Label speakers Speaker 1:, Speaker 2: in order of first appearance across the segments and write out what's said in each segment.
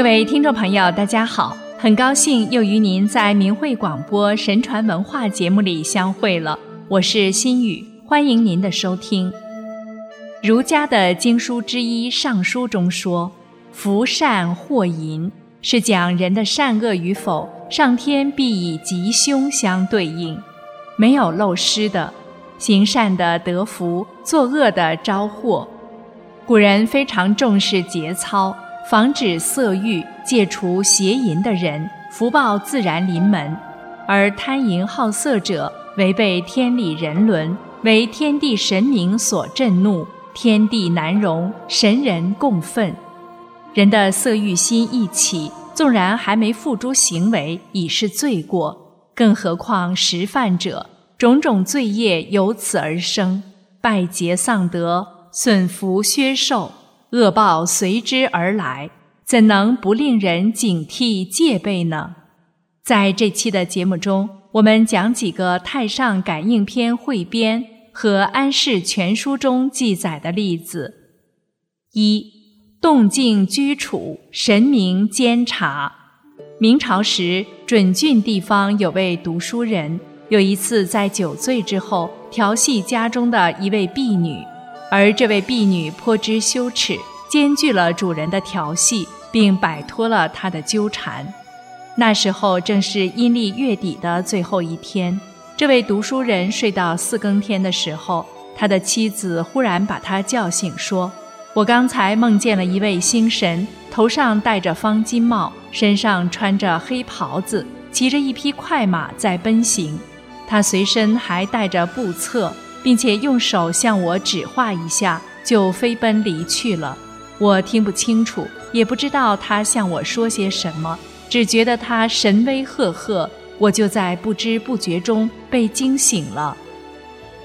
Speaker 1: 各位听众朋友，大家好，很高兴又与您在明慧广播神传文化节目里相会了。我是心雨，欢迎您的收听。儒家的经书之一《尚书》中说：“福善祸淫”，是讲人的善恶与否，上天必以吉凶相对应，没有漏失的。行善的得福，作恶的招祸。古人非常重视节操。防止色欲，戒除邪淫的人，福报自然临门；而贪淫好色者，违背天理人伦，为天地神明所震怒，天地难容，神人共愤。人的色欲心一起，纵然还没付诸行为，已是罪过；更何况食犯者，种种罪业由此而生，败节丧德，损福削寿。恶报随之而来，怎能不令人警惕戒备呢？在这期的节目中，我们讲几个《太上感应篇》汇编和《安世全书》中记载的例子。一、动静居处，神明监察。明朝时，准郡地方有位读书人，有一次在酒醉之后调戏家中的一位婢女。而这位婢女颇知羞耻，兼具了主人的调戏，并摆脱了他的纠缠。那时候正是阴历月底的最后一天，这位读书人睡到四更天的时候，他的妻子忽然把他叫醒，说：“我刚才梦见了一位星神，头上戴着方巾帽，身上穿着黑袍子，骑着一匹快马在奔行，他随身还带着步册。”并且用手向我指划一下，就飞奔离去了。我听不清楚，也不知道他向我说些什么，只觉得他神威赫赫。我就在不知不觉中被惊醒了。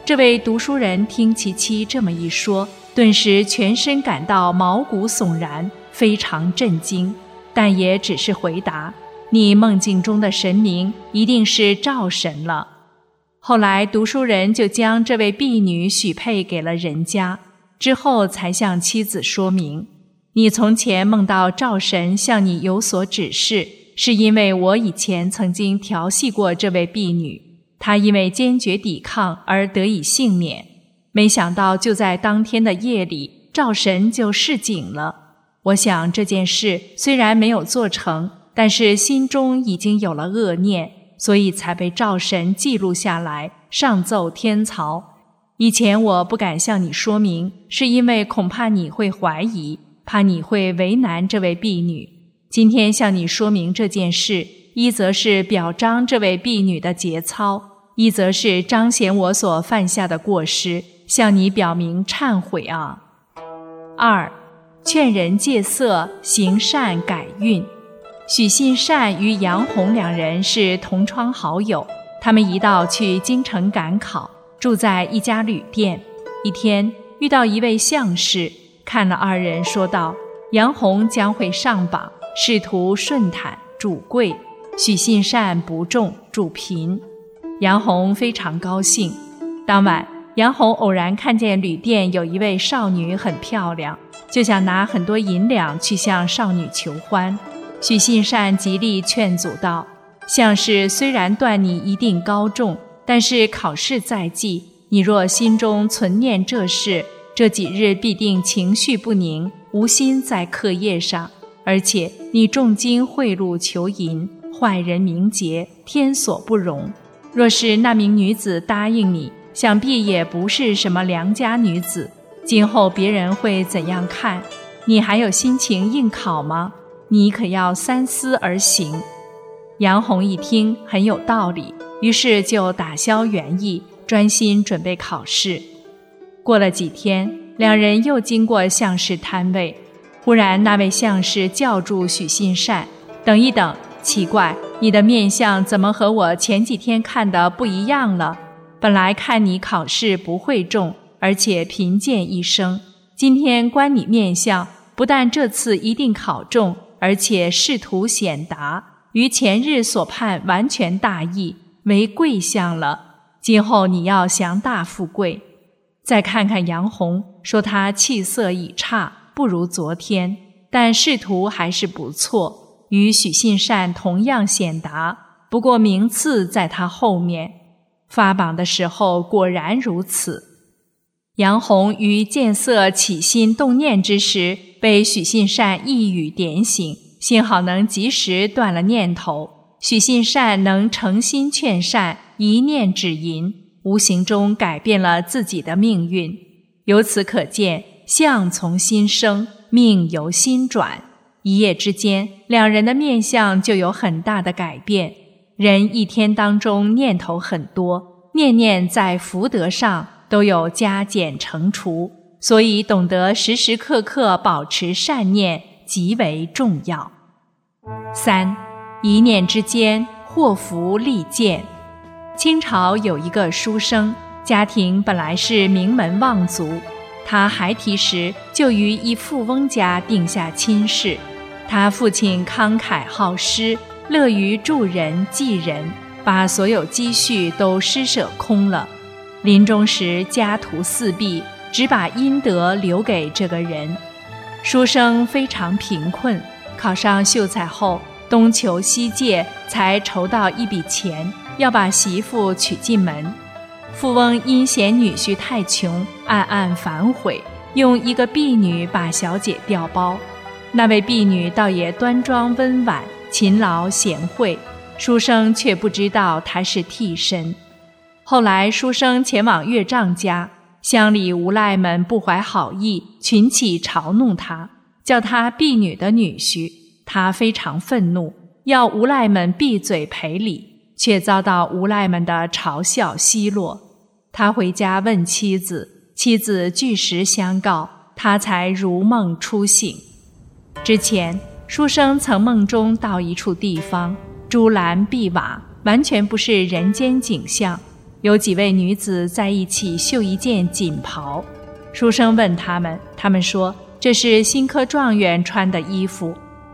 Speaker 1: 这位读书人听其妻这么一说，顿时全身感到毛骨悚然，非常震惊，但也只是回答：“你梦境中的神明一定是赵神了。”后来，读书人就将这位婢女许配给了人家，之后才向妻子说明：“你从前梦到赵神向你有所指示，是因为我以前曾经调戏过这位婢女，她因为坚决抵抗而得以幸免。没想到就在当天的夜里，赵神就示警了。我想这件事虽然没有做成，但是心中已经有了恶念。”所以才被赵神记录下来，上奏天曹。以前我不敢向你说明，是因为恐怕你会怀疑，怕你会为难这位婢女。今天向你说明这件事，一则是表彰这位婢女的节操，一则是彰显我所犯下的过失，向你表明忏悔啊。二，劝人戒色，行善改运。许信善与杨红两人是同窗好友，他们一道去京城赶考，住在一家旅店。一天遇到一位相士，看了二人，说道：“杨红将会上榜，仕途顺坦，主贵；许信善不中，主贫。”杨红非常高兴。当晚，杨红偶然看见旅店有一位少女很漂亮，就想拿很多银两去向少女求欢。许信善极力劝阻道：“相士虽然断你一定高中，但是考试在即，你若心中存念这事，这几日必定情绪不宁，无心在课业上。而且你重金贿赂求银，坏人名节，天所不容。若是那名女子答应你，想必也不是什么良家女子。今后别人会怎样看？你还有心情应考吗？”你可要三思而行。杨红一听很有道理，于是就打消原意，专心准备考试。过了几天，两人又经过相士摊位，忽然那位相士叫住许信善：“等一等，奇怪，你的面相怎么和我前几天看的不一样了？本来看你考试不会中，而且贫贱一生，今天观你面相，不但这次一定考中。”而且仕途显达，与前日所判完全大异，为贵相了。今后你要享大富贵。再看看杨红，说他气色已差，不如昨天。但仕途还是不错，与许信善同样显达，不过名次在他后面。发榜的时候果然如此。杨红于见色起心动念之时，被许信善一语点醒，幸好能及时断了念头。许信善能诚心劝善，一念止淫，无形中改变了自己的命运。由此可见，相从心生，命由心转。一夜之间，两人的面相就有很大的改变。人一天当中念头很多，念念在福德上。都有加减乘除，所以懂得时时刻刻保持善念极为重要。三，一念之间祸福利见。清朝有一个书生，家庭本来是名门望族，他孩提时就与一富翁家定下亲事。他父亲慷慨好施，乐于助人济人，把所有积蓄都施舍空了。临终时家徒四壁，只把阴德留给这个人。书生非常贫困，考上秀才后东求西借，才筹到一笔钱，要把媳妇娶进门。富翁因嫌女婿太穷，暗暗反悔，用一个婢女把小姐调包。那位婢女倒也端庄温婉、勤劳贤惠，书生却不知道她是替身。后来，书生前往岳丈家，乡里无赖们不怀好意，群起嘲弄他，叫他婢女的女婿。他非常愤怒，要无赖们闭嘴赔礼，却遭到无赖们的嘲笑奚落。他回家问妻子，妻子据实相告，他才如梦初醒。之前，书生曾梦中到一处地方，朱栏碧瓦，完全不是人间景象。有几位女子在一起绣一件锦袍，书生问他们，他们说这是新科状元穿的衣服。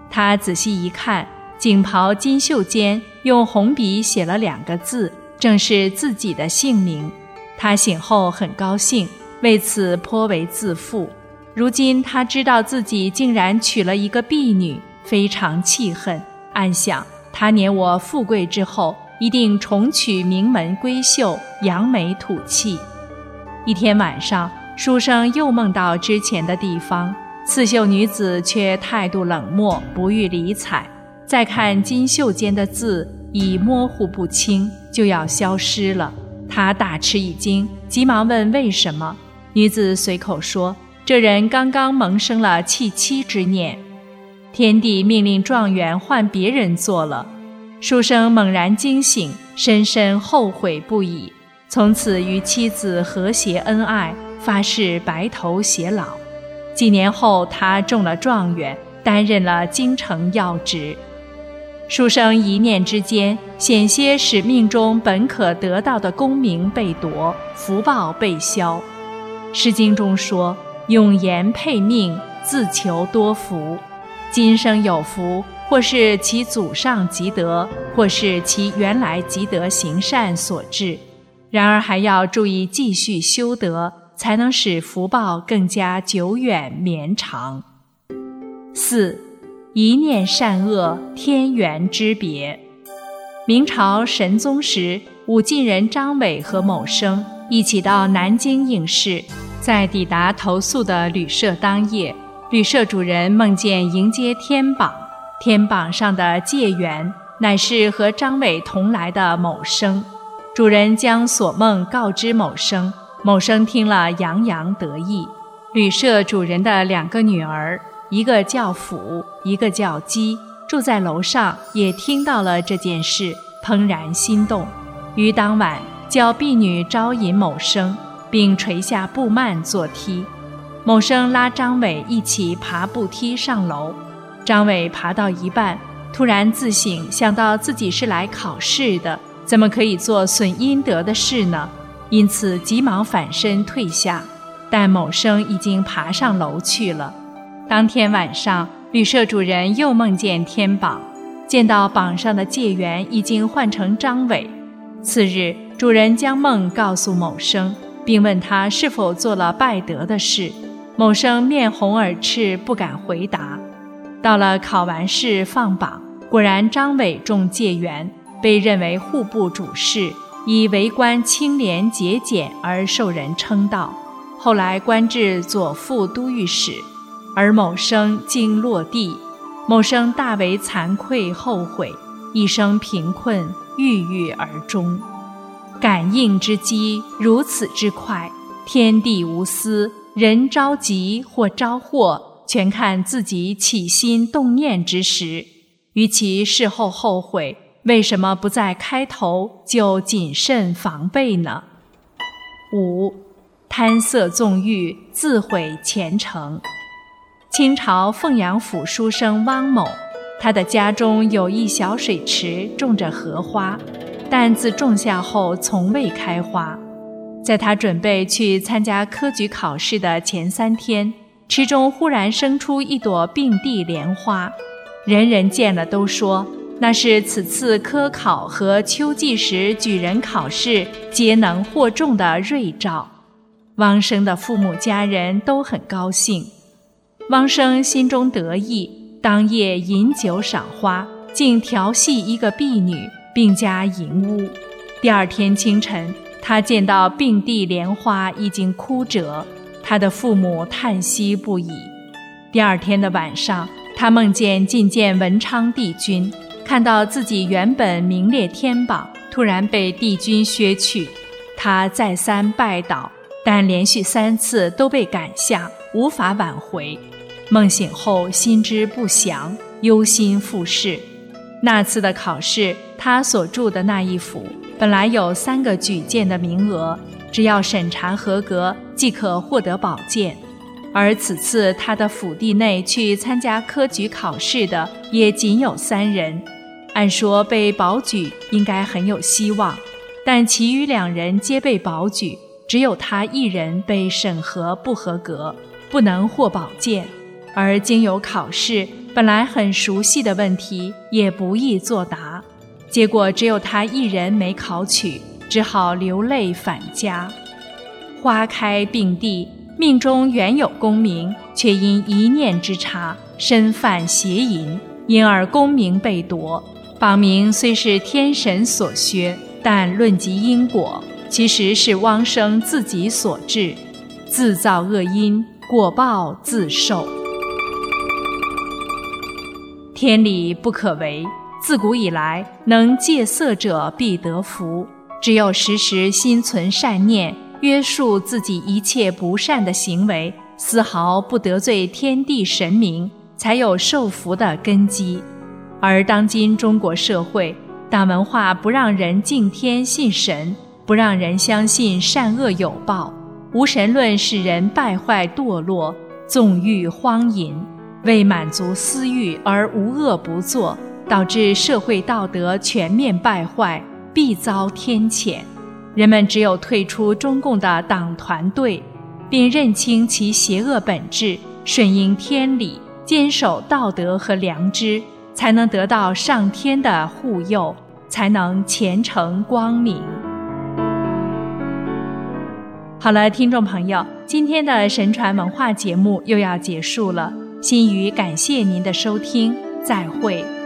Speaker 1: 他仔细一看，锦袍金绣间用红笔写了两个字，正是自己的姓名。他醒后很高兴，为此颇为自负。如今他知道自己竟然娶了一个婢女，非常气恨，暗想他年我富贵之后。一定重娶名门闺秀，扬眉吐气。一天晚上，书生又梦到之前的地方，刺绣女子却态度冷漠，不予理睬。再看金绣间的字，已模糊不清，就要消失了。他大吃一惊，急忙问为什么。女子随口说：“这人刚刚萌生了弃妻之念，天帝命令状元换别人做了。”书生猛然惊醒，深深后悔不已。从此与妻子和谐恩爱，发誓白头偕老。几年后，他中了状元，担任了京城要职。书生一念之间，险些使命中本可得到的功名被夺，福报被消。《诗经》中说：“永言配命，自求多福。”今生有福。或是其祖上积德，或是其原来积德行善所致。然而还要注意继续修德，才能使福报更加久远绵长。四，一念善恶，天缘之别。明朝神宗时，武进人张伟和某生一起到南京应试，在抵达投宿的旅社当夜，旅社主人梦见迎接天榜。天榜上的解元乃是和张伟同来的某生，主人将所梦告知某生，某生听了洋洋得意。旅社主人的两个女儿，一个叫甫，一个叫姬，住在楼上，也听到了这件事，怦然心动，于当晚叫婢女招引某生，并垂下布幔做梯。某生拉张伟一起爬步梯上楼。张伟爬到一半，突然自省，想到自己是来考试的，怎么可以做损阴德的事呢？因此急忙反身退下。但某生已经爬上楼去了。当天晚上，旅社主人又梦见天榜，见到榜上的解元已经换成张伟。次日，主人将梦告诉某生，并问他是否做了败德的事。某生面红耳赤，不敢回答。到了考完试放榜，果然张伟中解元，被认为户部主事，以为官清廉节俭而受人称道。后来官至左副都御史。而某生经落地，某生大为惭愧后悔，一生贫困，郁郁而终。感应之机如此之快，天地无私，人着急或招祸，全看自己起心动念之时。与其事后后悔，为什么不在开头就谨慎防备呢？五，贪色纵欲，自毁前程。清朝凤阳府书生汪某，他的家中有一小水池，种着荷花，但自种下后从未开花。在他准备去参加科举考试的前三天，池中忽然生出一朵并蒂莲花，人人见了都说那是此次科考和秋季时举人考试皆能获中的瑞兆。汪生的父母家人都很高兴。汪生心中得意，当夜饮酒赏花，竟调戏一个婢女，并加淫污。第二天清晨，他见到并蒂莲花已经枯折，他的父母叹息不已。第二天的晚上，他梦见觐见文昌帝君，看到自己原本名列天榜，突然被帝君削去，他再三拜倒，但连续三次都被赶下，无法挽回。梦醒后心知不祥，忧心复试。那次的考试，他所住的那一府本来有三个举荐的名额，只要审查合格即可获得宝剑。而此次他的府地内去参加科举考试的也仅有三人，按说被保举应该很有希望，但其余两人皆被保举，只有他一人被审核不合格，不能获宝剑。而经由考试，本来很熟悉的问题也不易作答，结果只有他一人没考取，只好流泪返家。花开并蒂，命中原有功名，却因一念之差，身犯邪淫，因而功名被夺。榜名虽是天神所削，但论及因果，其实是汪生自己所致，自造恶因，果报自受。天理不可违，自古以来，能戒色者必得福。只有时时心存善念，约束自己一切不善的行为，丝毫不得罪天地神明，才有受福的根基。而当今中国社会，大文化不让人敬天信神，不让人相信善恶有报，无神论使人败坏堕落，纵欲荒淫。为满足私欲而无恶不作，导致社会道德全面败坏，必遭天谴。人们只有退出中共的党团队，并认清其邪恶本质，顺应天理，坚守道德和良知，才能得到上天的护佑，才能前程光明。好了，听众朋友，今天的神传文化节目又要结束了。心语感谢您的收听，再会。